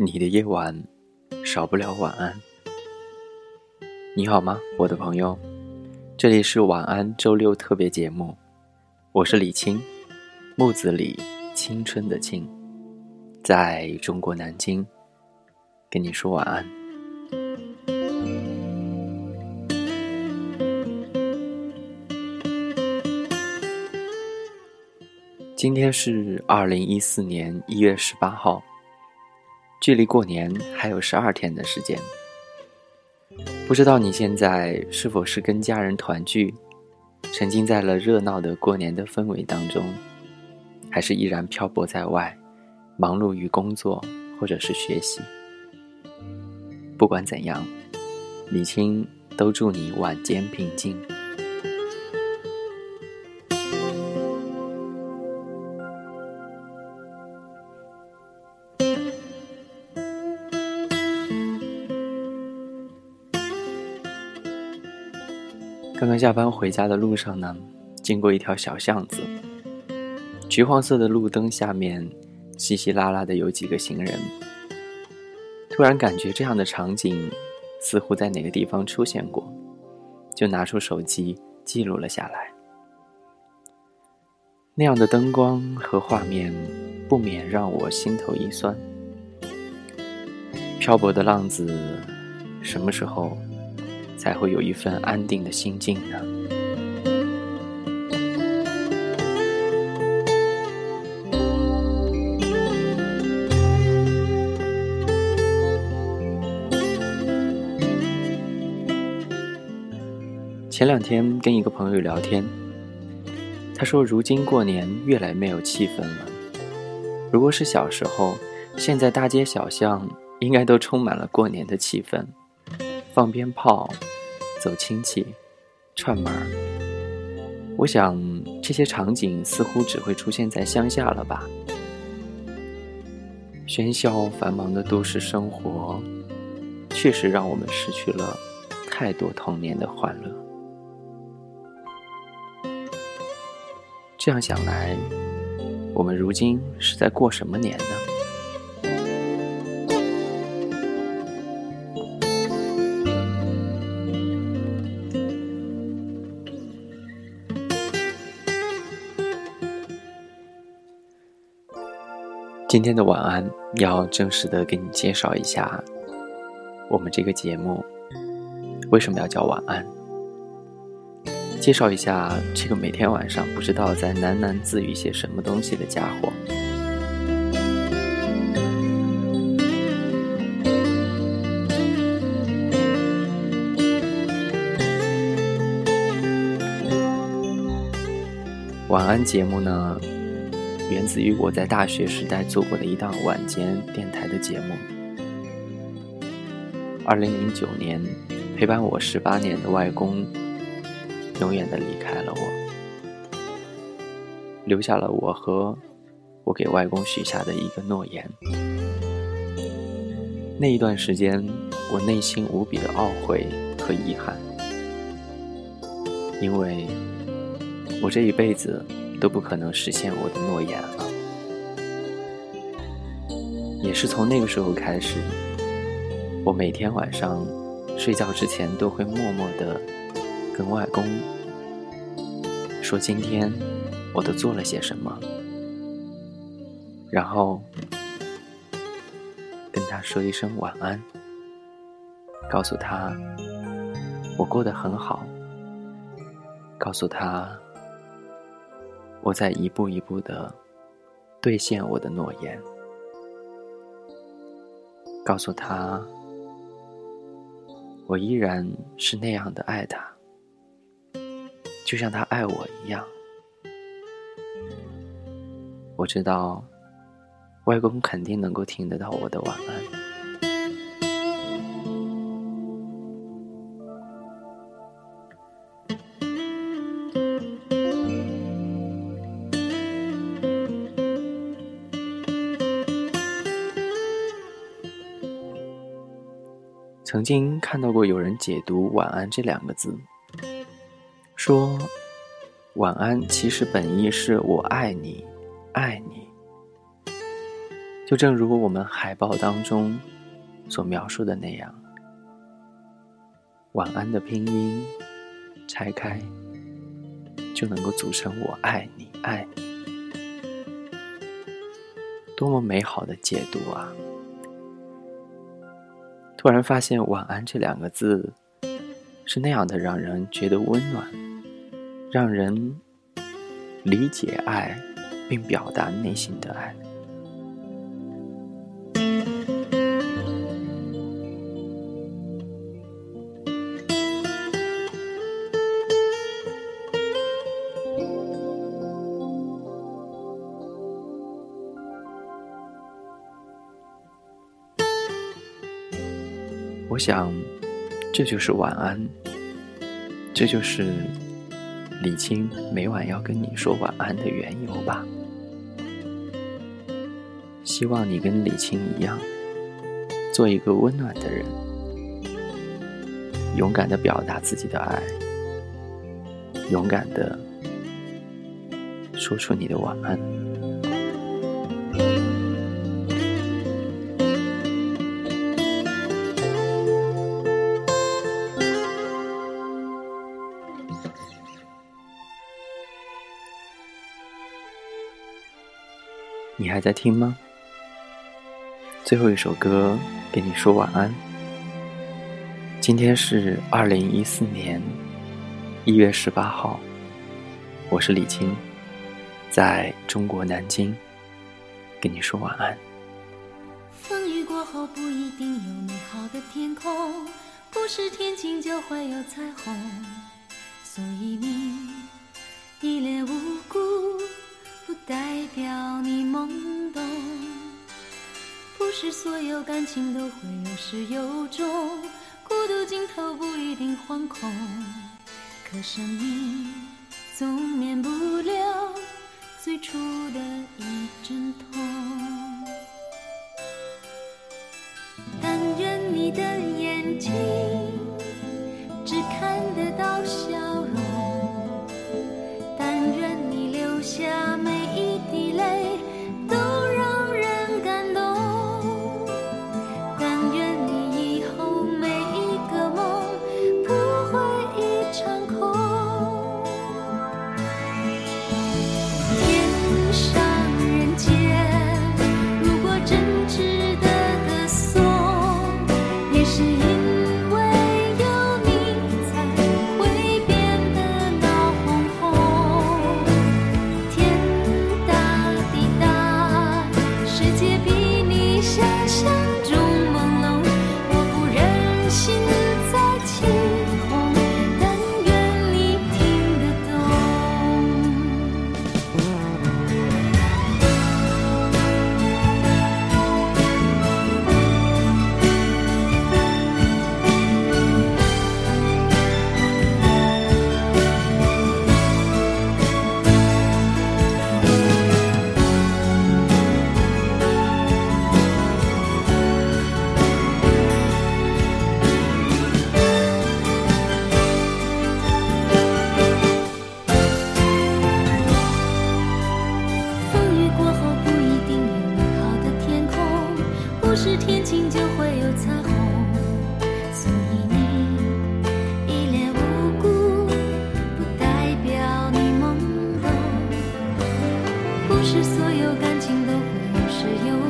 你的夜晚少不了晚安。你好吗，我的朋友？这里是晚安周六特别节目，我是李青，木子李，青春的青，在中国南京跟你说晚安。今天是二零一四年一月十八号。距离过年还有十二天的时间，不知道你现在是否是跟家人团聚，沉浸在了热闹的过年的氛围当中，还是依然漂泊在外，忙碌于工作或者是学习？不管怎样，李青都祝你晚间平静。刚刚下班回家的路上呢，经过一条小巷子，橘黄色的路灯下面，稀稀拉拉的有几个行人。突然感觉这样的场景似乎在哪个地方出现过，就拿出手机记录了下来。那样的灯光和画面，不免让我心头一酸。漂泊的浪子，什么时候？才会有一份安定的心境呢。前两天跟一个朋友聊天，他说：“如今过年越来越没有气氛了。如果是小时候，现在大街小巷应该都充满了过年的气氛。”放鞭炮，走亲戚，串门儿。我想这些场景似乎只会出现在乡下了吧？喧嚣繁忙的都市生活，确实让我们失去了太多童年的欢乐。这样想来，我们如今是在过什么年呢？今天的晚安要正式的给你介绍一下，我们这个节目为什么要叫晚安？介绍一下这个每天晚上不知道在喃喃自语些什么东西的家伙。晚安节目呢？源自于我在大学时代做过的一档晚间电台的节目。二零零九年，陪伴我十八年的外公，永远的离开了我，留下了我和我给外公许下的一个诺言。那一段时间，我内心无比的懊悔和遗憾，因为我这一辈子。都不可能实现我的诺言了。也是从那个时候开始，我每天晚上睡觉之前都会默默的跟外公说今天我都做了些什么，然后跟他说一声晚安，告诉他我过得很好。告诉他，我在一步一步的兑现我的诺言。告诉他，我依然是那样的爱他，就像他爱我一样。我知道，外公肯定能够听得到我的晚安。曾经看到过有人解读“晚安”这两个字，说“晚安”其实本意是我爱你，爱你。就正如我们海报当中所描述的那样，“晚安”的拼音拆开就能够组成“我爱你，爱你”，多么美好的解读啊！突然发现“晚安”这两个字，是那样的让人觉得温暖，让人理解爱，并表达内心的爱。我想，这就是晚安，这就是李青每晚要跟你说晚安的缘由吧。希望你跟李青一样，做一个温暖的人，勇敢的表达自己的爱，勇敢的说出你的晚安。你还在听吗？最后一首歌给你说晚安。今天是二零一四年一月十八号，我是李青，在中国南京跟你说晚安。风雨过后不一定有美好的天空，不是天晴就会有彩虹，所以你一脸无辜。不代表你懵懂不是所有感情都会有始有终孤独尽头不一定惶恐可生命总免不了最初的一阵痛。但愿你的眼睛有感情都会有始有。